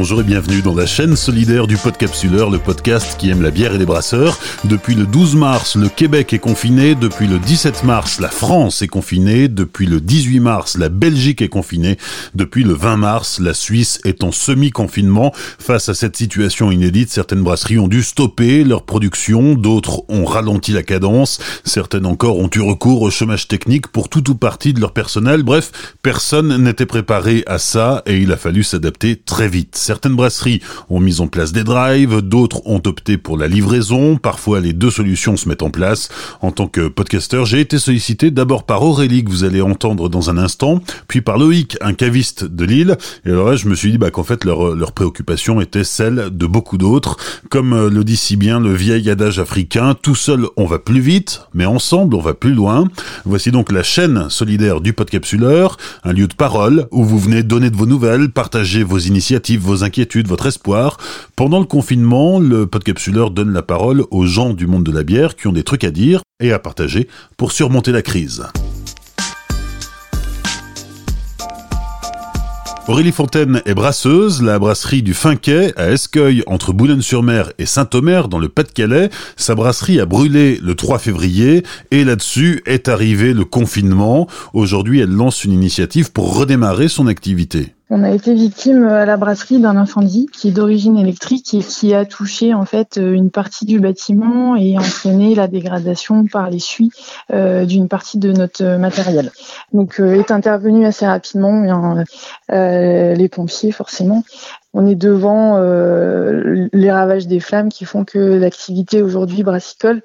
Bonjour et bienvenue dans la chaîne solidaire du Podcapsuleur, le podcast qui aime la bière et les brasseurs. Depuis le 12 mars, le Québec est confiné. Depuis le 17 mars, la France est confinée. Depuis le 18 mars, la Belgique est confinée. Depuis le 20 mars, la Suisse est en semi-confinement. Face à cette situation inédite, certaines brasseries ont dû stopper leur production, d'autres ont ralenti la cadence, certaines encore ont eu recours au chômage technique pour tout ou partie de leur personnel. Bref, personne n'était préparé à ça et il a fallu s'adapter très vite. Certaines brasseries ont mis en place des drives, d'autres ont opté pour la livraison, parfois les deux solutions se mettent en place. En tant que podcasteur, j'ai été sollicité d'abord par Aurélie que vous allez entendre dans un instant, puis par Loïc, un caviste de Lille. Et alors là, je me suis dit bah, qu'en fait leur, leur préoccupation était celle de beaucoup d'autres. Comme euh, le dit si bien le vieil adage africain, tout seul on va plus vite, mais ensemble on va plus loin. Voici donc la chaîne solidaire du Podcapsuleur, un lieu de parole où vous venez donner de vos nouvelles, partager vos initiatives, vos inquiétudes, votre espoir. Pendant le confinement, le podcapsuleur donne la parole aux gens du monde de la bière qui ont des trucs à dire et à partager pour surmonter la crise. Aurélie Fontaine est brasseuse, la brasserie du Finquet à Escueil entre Boulogne-sur-Mer et Saint-Omer dans le Pas-de-Calais. Sa brasserie a brûlé le 3 février et là-dessus est arrivé le confinement. Aujourd'hui, elle lance une initiative pour redémarrer son activité. On a été victime à la brasserie d'un incendie qui est d'origine électrique et qui a touché en fait une partie du bâtiment et entraîné la dégradation par les suies euh, d'une partie de notre matériel. Donc euh, est intervenu assez rapidement euh, les pompiers forcément on est devant euh, les ravages des flammes qui font que l'activité aujourd'hui brassicole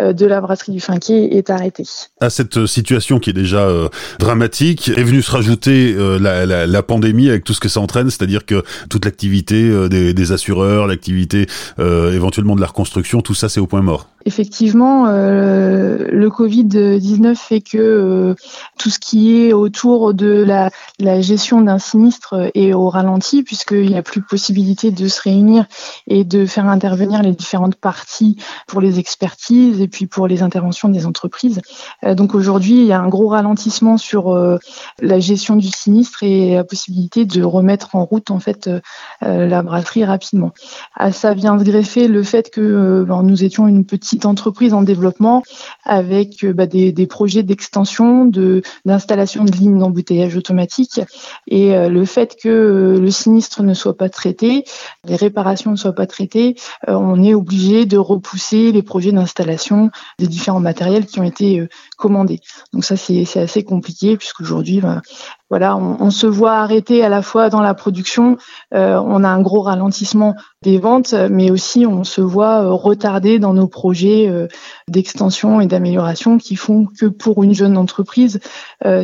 euh, de la brasserie du Finquet est arrêtée. À cette situation qui est déjà euh, dramatique, est venue se rajouter la, la, la, pandémie avec tout ce que ça entraîne, c'est-à-dire que toute l'activité des, des, assureurs, l'activité éventuellement de la reconstruction, tout ça c'est au point mort. Effectivement, le Covid-19 fait que tout ce qui est autour de la, la gestion d'un sinistre est au ralenti puisqu'il y a plus possibilité de se réunir et de faire intervenir les différentes parties pour les expertises et puis pour les interventions des entreprises. Euh, donc aujourd'hui, il y a un gros ralentissement sur euh, la gestion du sinistre et la possibilité de remettre en route en fait euh, la brasserie rapidement. À ça vient se greffer le fait que ben, nous étions une petite entreprise en développement avec bah, des, projets d'extension, de d'installation de lignes d'embouteillage automatique et le fait que le sinistre ne soit pas traitées, les réparations ne soient pas traitées, euh, on est obligé de repousser les projets d'installation des différents matériels qui ont été euh, commandés. Donc ça c'est assez compliqué puisqu'aujourd'hui ben, voilà, on, se voit arrêter à la fois dans la production, euh, on a un gros ralentissement des ventes, mais aussi on se voit euh, retardé dans nos projets euh, d'extension et d'amélioration qui font que pour une jeune entreprise,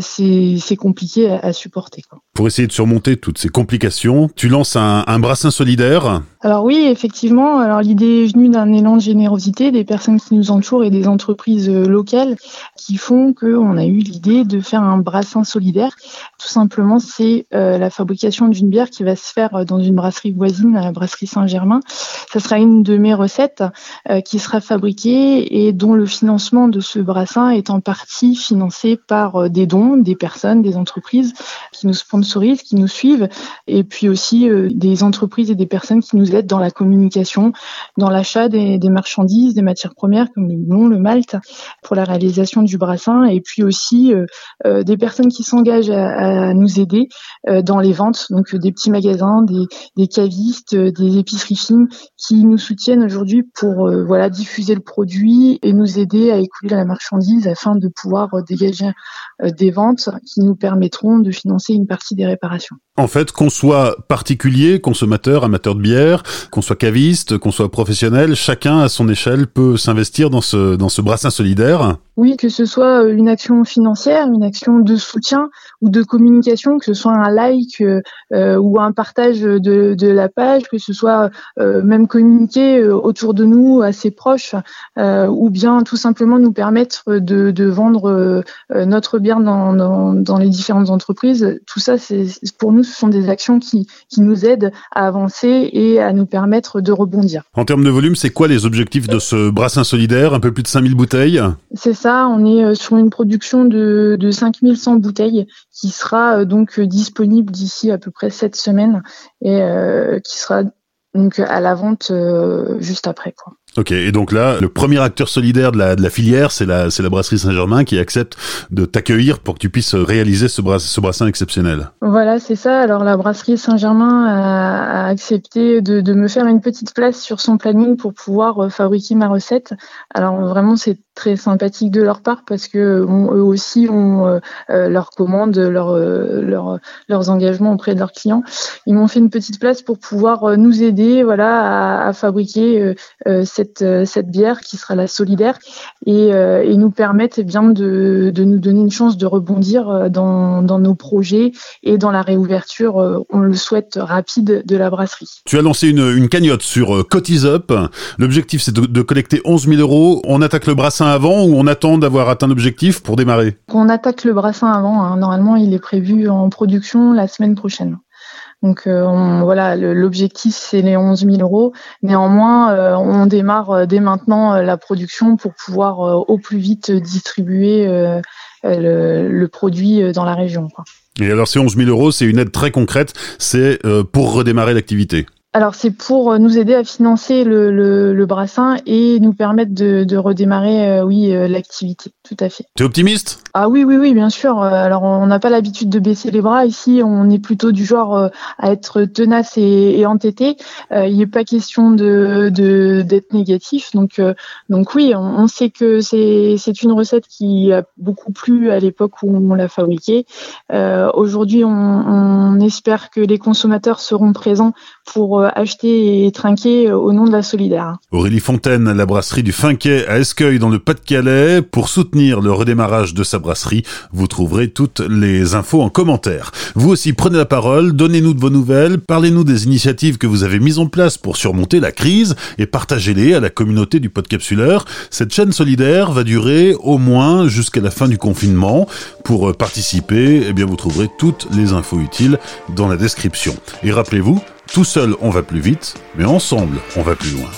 c'est compliqué à, supporter. Pour essayer de surmonter toutes ces complications, tu lances un, un brassin solidaire? Alors oui, effectivement. Alors l'idée est venue d'un élan de générosité des personnes qui nous entourent et des entreprises locales qui font qu'on a eu l'idée de faire un brassin solidaire tout simplement, c'est euh, la fabrication d'une bière qui va se faire euh, dans une brasserie voisine, la brasserie Saint-Germain. Ça sera une de mes recettes euh, qui sera fabriquée et dont le financement de ce brassin est en partie financé par des dons des personnes, des entreprises qui nous sponsorisent, qui nous suivent, et puis aussi des entreprises et des personnes qui nous aident dans la communication, dans l'achat des, des, marchandises, des matières premières comme le blond, le malt, pour la réalisation du brassin, et puis aussi des personnes qui s'engagent à nous aider euh, dans les ventes, donc euh, des petits magasins, des, cavistes, euh, des épiceries fines qui nous soutiennent aujourd'hui pour voilà diffuser le produit et nous aider à écouler la marchandise afin de pouvoir dégager des ventes qui nous permettront de financer une partie des réparations. En fait, qu'on soit particulier, consommateur, amateur de bière, qu'on soit caviste, qu'on soit professionnel, chacun à son échelle peut s'investir dans ce, dans ce brassin solidaire. Oui, que ce soit une action financière, une action de soutien ou de communication, que ce soit un like euh, ou un partage de, de, la page, que ce soit euh, même communiquer euh, autour de nous, à ses proches, ou bien tout simplement nous permettre de, vendre notre bière dans, dans, les différentes entreprises. Tout ça, c'est pour nous, ce sont des actions qui, qui nous aident à avancer et à nous permettre de rebondir. En termes de volume, c'est quoi les objectifs de ce brassin solidaire Un peu plus de 5000 bouteilles? C'est ça, on est sur une production de, de 5100 bouteilles qui sera donc disponible d'ici à peu près 7 semaines et qui sera donc à la vente juste après quoi. Ok, et donc là, le premier acteur solidaire de la, filière, c'est la, brasserie Saint-Germain qui accepte de t'accueillir pour que tu puisses réaliser ce, bras, ce brassin exceptionnel. Voilà, c'est ça. Alors la brasserie Saint-Germain a, accepté de, me faire une petite place sur son planning pour pouvoir euh, fabriquer ma recette. Alors vraiment, c'est très sympathique de leur part parce que eux aussi ont euh, euh, leurs commandes, leur, leur, leurs engagements auprès de leurs clients. Ils m'ont fait une petite place pour pouvoir nous aider, voilà, à, fabriquer cette euh, cette, bière qui sera la solidaire et, euh, nous permettre eh bien de, nous donner une chance de rebondir euh, dans, nos projets et dans la réouverture, on le souhaite, rapide de la brasserie. Tu as lancé une, cagnotte sur Cotis Up. L'objectif c'est de, collecter 11 000 euros. On attaque le brassin avant ou on attend d'avoir atteint l'objectif pour démarrer? On attaque le brassin avant. Hein. Normalement, il est prévu en production la semaine prochaine. Donc euh, voilà, l'objectif c'est les 11 000 euros. Néanmoins, euh, on démarre euh, dès maintenant la production pour pouvoir au plus vite distribuer le, produit dans la région. Et alors ces 11 000 euros, c'est une aide très concrète, c'est pour redémarrer l'activité? Alors c'est pour nous aider à financer le, le, le brassin et nous permettre de, de redémarrer, euh, oui, euh, l'activité. Tout à fait. T'es optimiste? Ah oui, oui, oui, bien sûr. Euh, alors on n'a pas l'habitude de baisser les bras ici. On est plutôt du genre à être tenace et, et entêté. il n'est pas question de d'être négatif. Donc donc oui, on, sait que c'est c'est une recette qui a beaucoup plu à l'époque où on l'a fabriquée. Aujourd'hui, on, on espère que les consommateurs seront présents pour euh, acheter et trinquer euh, au nom de la solidaire. Aurélie Fontaine, la brasserie du Finquet à Escueil dans le Pas-de-Calais. Pour soutenir le redémarrage de sa brasserie, vous trouverez toutes les infos en commentaire. Vous aussi prenez la parole, donnez-nous de vos nouvelles, parlez-nous des initiatives que vous avez mises en place pour surmonter la crise et partagez-les à la communauté du Podcapsuleur. Cette chaîne solidaire va durer au moins jusqu'à la fin du confinement. Pour euh, participer, eh bien vous trouverez toutes les infos utiles dans la description. Et rappelez-vous, tout seul, on va plus vite, mais ensemble, on va plus loin.